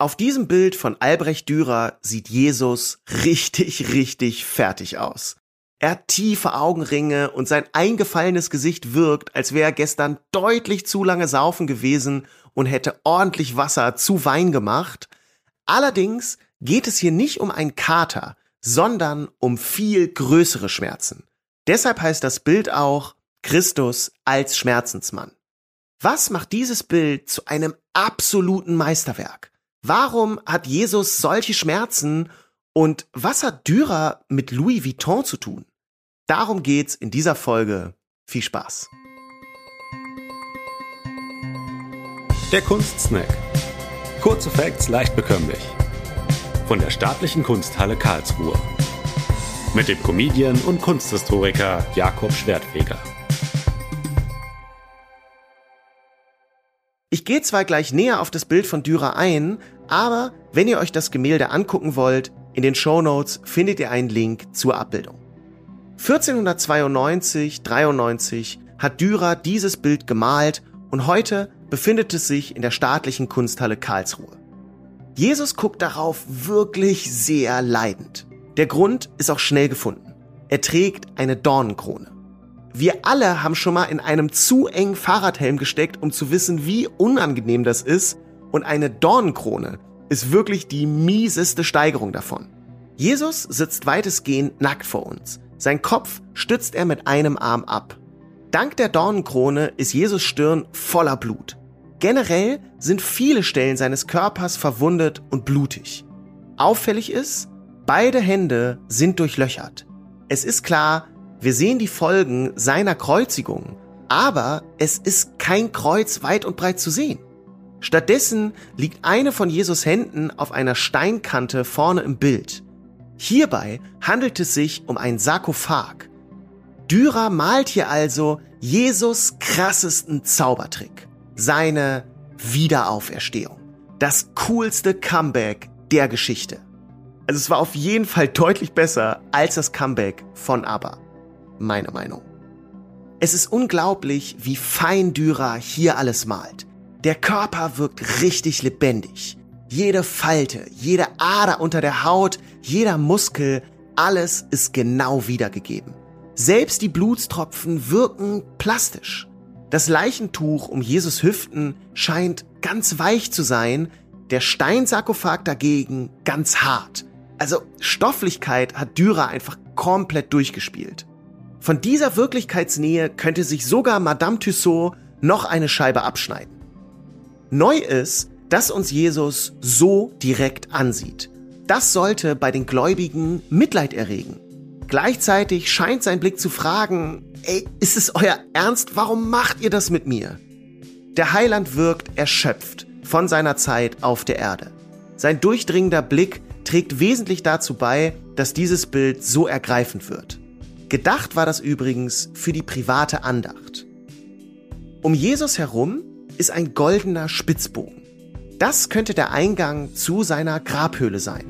Auf diesem Bild von Albrecht Dürer sieht Jesus richtig, richtig fertig aus. Er hat tiefe Augenringe und sein eingefallenes Gesicht wirkt, als wäre er gestern deutlich zu lange saufen gewesen und hätte ordentlich Wasser zu Wein gemacht. Allerdings geht es hier nicht um einen Kater, sondern um viel größere Schmerzen. Deshalb heißt das Bild auch Christus als Schmerzensmann. Was macht dieses Bild zu einem absoluten Meisterwerk? Warum hat Jesus solche Schmerzen und was hat Dürer mit Louis Vuitton zu tun? Darum geht's in dieser Folge. Viel Spaß. Der Kunstsnack. Kurze Facts leicht bekömmlich. Von der Staatlichen Kunsthalle Karlsruhe. Mit dem Comedian und Kunsthistoriker Jakob Schwertfeger. Ich gehe zwar gleich näher auf das Bild von Dürer ein, aber wenn ihr euch das Gemälde angucken wollt, in den Show Notes findet ihr einen Link zur Abbildung. 1492, 93 hat Dürer dieses Bild gemalt und heute befindet es sich in der staatlichen Kunsthalle Karlsruhe. Jesus guckt darauf wirklich sehr leidend. Der Grund ist auch schnell gefunden. Er trägt eine Dornenkrone. Wir alle haben schon mal in einem zu engen Fahrradhelm gesteckt, um zu wissen, wie unangenehm das ist. Und eine Dornenkrone ist wirklich die mieseste Steigerung davon. Jesus sitzt weitestgehend nackt vor uns. Sein Kopf stützt er mit einem Arm ab. Dank der Dornenkrone ist Jesus Stirn voller Blut. Generell sind viele Stellen seines Körpers verwundet und blutig. Auffällig ist, beide Hände sind durchlöchert. Es ist klar, wir sehen die Folgen seiner Kreuzigung, aber es ist kein Kreuz weit und breit zu sehen. Stattdessen liegt eine von Jesus Händen auf einer Steinkante vorne im Bild. Hierbei handelt es sich um ein Sarkophag. Dürer malt hier also Jesus krassesten Zaubertrick. Seine Wiederauferstehung. Das coolste Comeback der Geschichte. Also es war auf jeden Fall deutlich besser als das Comeback von ABBA. Meine Meinung. Es ist unglaublich, wie fein Dürer hier alles malt. Der Körper wirkt richtig lebendig. Jede Falte, jede Ader unter der Haut, jeder Muskel, alles ist genau wiedergegeben. Selbst die Blutstropfen wirken plastisch. Das Leichentuch um Jesus Hüften scheint ganz weich zu sein, der Steinsarkophag dagegen ganz hart. Also Stofflichkeit hat Dürer einfach komplett durchgespielt. Von dieser Wirklichkeitsnähe könnte sich sogar Madame Tussaud noch eine Scheibe abschneiden. Neu ist, dass uns Jesus so direkt ansieht. Das sollte bei den Gläubigen Mitleid erregen. Gleichzeitig scheint sein Blick zu fragen, ey, ist es euer Ernst? Warum macht ihr das mit mir? Der Heiland wirkt erschöpft von seiner Zeit auf der Erde. Sein durchdringender Blick trägt wesentlich dazu bei, dass dieses Bild so ergreifend wird. Gedacht war das übrigens für die private Andacht. Um Jesus herum ist ein goldener Spitzbogen. Das könnte der Eingang zu seiner Grabhöhle sein.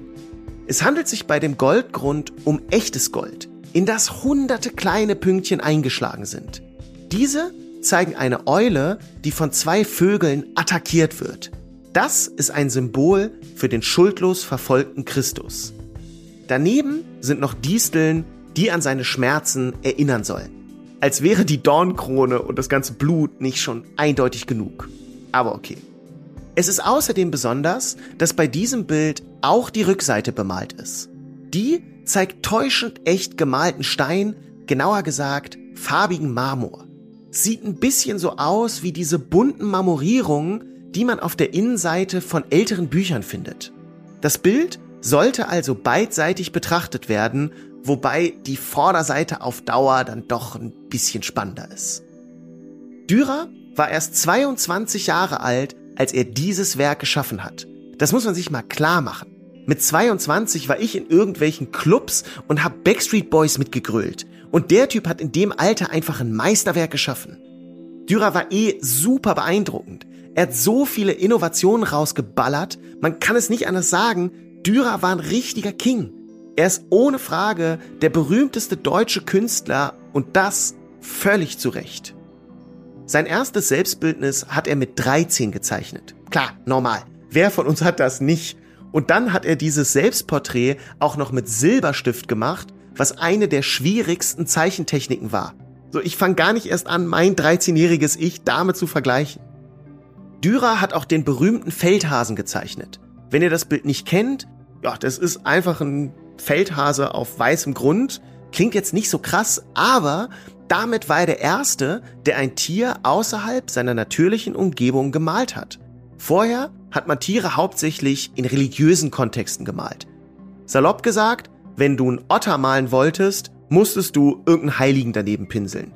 Es handelt sich bei dem Goldgrund um echtes Gold, in das hunderte kleine Pünktchen eingeschlagen sind. Diese zeigen eine Eule, die von zwei Vögeln attackiert wird. Das ist ein Symbol für den schuldlos verfolgten Christus. Daneben sind noch Disteln, die an seine Schmerzen erinnern sollen. Als wäre die Dornkrone und das ganze Blut nicht schon eindeutig genug. Aber okay. Es ist außerdem besonders, dass bei diesem Bild auch die Rückseite bemalt ist. Die zeigt täuschend echt gemalten Stein, genauer gesagt farbigen Marmor. Sieht ein bisschen so aus wie diese bunten Marmorierungen, die man auf der Innenseite von älteren Büchern findet. Das Bild sollte also beidseitig betrachtet werden, wobei die Vorderseite auf Dauer dann doch ein bisschen spannender ist. Dürer war erst 22 Jahre alt, als er dieses Werk geschaffen hat. Das muss man sich mal klar machen. Mit 22 war ich in irgendwelchen Clubs und hab Backstreet Boys mitgegrölt. Und der Typ hat in dem Alter einfach ein Meisterwerk geschaffen. Dürer war eh super beeindruckend. Er hat so viele Innovationen rausgeballert, man kann es nicht anders sagen, Dürer war ein richtiger King. Er ist ohne Frage der berühmteste deutsche Künstler und das völlig zu Recht. Sein erstes Selbstbildnis hat er mit 13 gezeichnet. Klar, normal. Wer von uns hat das nicht? Und dann hat er dieses Selbstporträt auch noch mit Silberstift gemacht, was eine der schwierigsten Zeichentechniken war. So, ich fange gar nicht erst an, mein 13-jähriges Ich damit zu vergleichen. Dürer hat auch den berühmten Feldhasen gezeichnet. Wenn ihr das Bild nicht kennt, ja, das ist einfach ein Feldhase auf weißem Grund. Klingt jetzt nicht so krass, aber damit war er der Erste, der ein Tier außerhalb seiner natürlichen Umgebung gemalt hat. Vorher hat man Tiere hauptsächlich in religiösen Kontexten gemalt. Salopp gesagt, wenn du einen Otter malen wolltest, musstest du irgendeinen Heiligen daneben pinseln.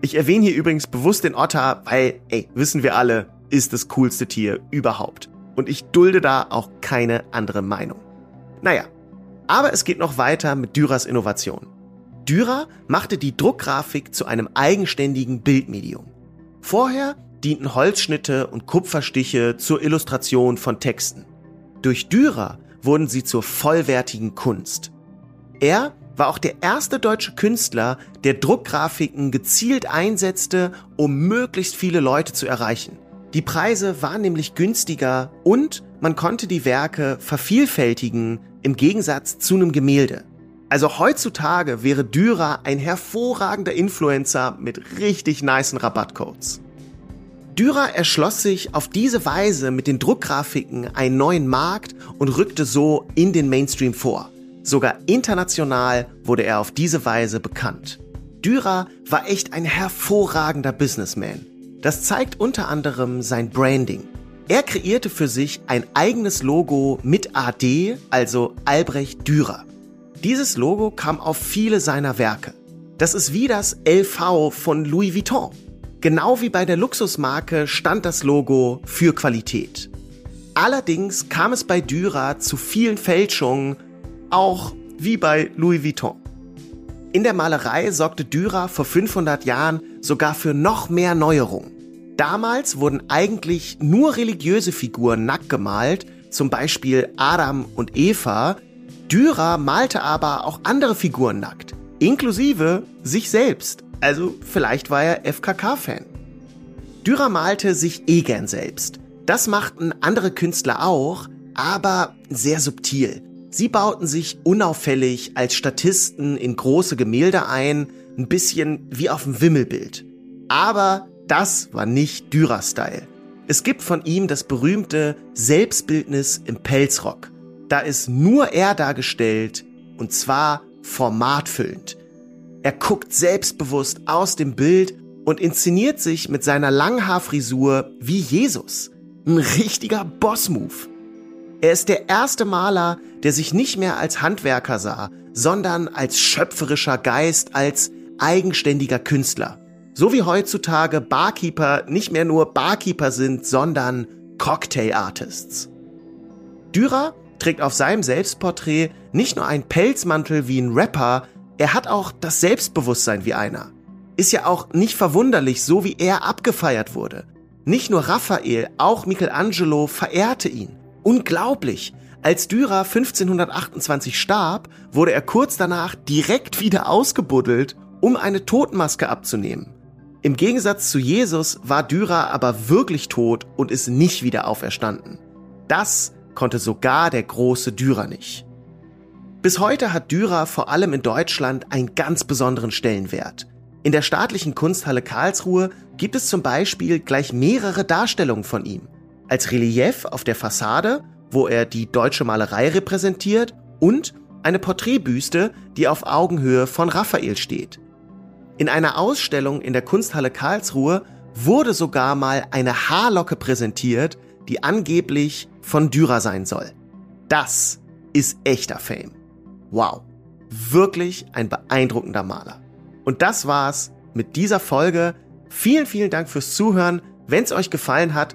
Ich erwähne hier übrigens bewusst den Otter, weil, ey, wissen wir alle, ist das coolste Tier überhaupt. Und ich dulde da auch keine andere Meinung. Naja, aber es geht noch weiter mit Dürers Innovation. Dürer machte die Druckgrafik zu einem eigenständigen Bildmedium. Vorher dienten Holzschnitte und Kupferstiche zur Illustration von Texten. Durch Dürer wurden sie zur vollwertigen Kunst. Er war auch der erste deutsche Künstler, der Druckgrafiken gezielt einsetzte, um möglichst viele Leute zu erreichen. Die Preise waren nämlich günstiger und man konnte die Werke vervielfältigen im Gegensatz zu einem Gemälde. Also heutzutage wäre Dürer ein hervorragender Influencer mit richtig nicen Rabattcodes. Dürer erschloss sich auf diese Weise mit den Druckgrafiken einen neuen Markt und rückte so in den Mainstream vor. Sogar international wurde er auf diese Weise bekannt. Dürer war echt ein hervorragender Businessman. Das zeigt unter anderem sein Branding. Er kreierte für sich ein eigenes Logo mit AD, also Albrecht Dürer. Dieses Logo kam auf viele seiner Werke. Das ist wie das LV von Louis Vuitton. Genau wie bei der Luxusmarke stand das Logo für Qualität. Allerdings kam es bei Dürer zu vielen Fälschungen, auch wie bei Louis Vuitton. In der Malerei sorgte Dürer vor 500 Jahren sogar für noch mehr Neuerungen. Damals wurden eigentlich nur religiöse Figuren nackt gemalt, zum Beispiel Adam und Eva. Dürer malte aber auch andere Figuren nackt, inklusive sich selbst. Also vielleicht war er FKK-Fan. Dürer malte sich eh gern selbst. Das machten andere Künstler auch, aber sehr subtil. Sie bauten sich unauffällig als Statisten in große Gemälde ein, ein bisschen wie auf dem Wimmelbild. Aber das war nicht Dürer-Style. Es gibt von ihm das berühmte Selbstbildnis im Pelzrock. Da ist nur er dargestellt und zwar formatfüllend. Er guckt selbstbewusst aus dem Bild und inszeniert sich mit seiner Langhaarfrisur wie Jesus. Ein richtiger Boss-Move. Er ist der erste Maler, der sich nicht mehr als Handwerker sah, sondern als schöpferischer Geist, als eigenständiger Künstler. So wie heutzutage Barkeeper nicht mehr nur Barkeeper sind, sondern Cocktail Artists. Dürer trägt auf seinem Selbstporträt nicht nur einen Pelzmantel wie ein Rapper, er hat auch das Selbstbewusstsein wie einer. Ist ja auch nicht verwunderlich, so wie er abgefeiert wurde. Nicht nur Raphael, auch Michelangelo verehrte ihn. Unglaublich. Als Dürer 1528 starb, wurde er kurz danach direkt wieder ausgebuddelt, um eine Totenmaske abzunehmen. Im Gegensatz zu Jesus war Dürer aber wirklich tot und ist nicht wieder auferstanden. Das konnte sogar der große Dürer nicht. Bis heute hat Dürer vor allem in Deutschland einen ganz besonderen Stellenwert. In der staatlichen Kunsthalle Karlsruhe gibt es zum Beispiel gleich mehrere Darstellungen von ihm als Relief auf der Fassade, wo er die deutsche Malerei repräsentiert, und eine Porträtbüste, die auf Augenhöhe von Raphael steht. In einer Ausstellung in der Kunsthalle Karlsruhe wurde sogar mal eine Haarlocke präsentiert, die angeblich von Dürer sein soll. Das ist echter Fame. Wow. Wirklich ein beeindruckender Maler. Und das war's mit dieser Folge. Vielen, vielen Dank fürs Zuhören. Wenn es euch gefallen hat,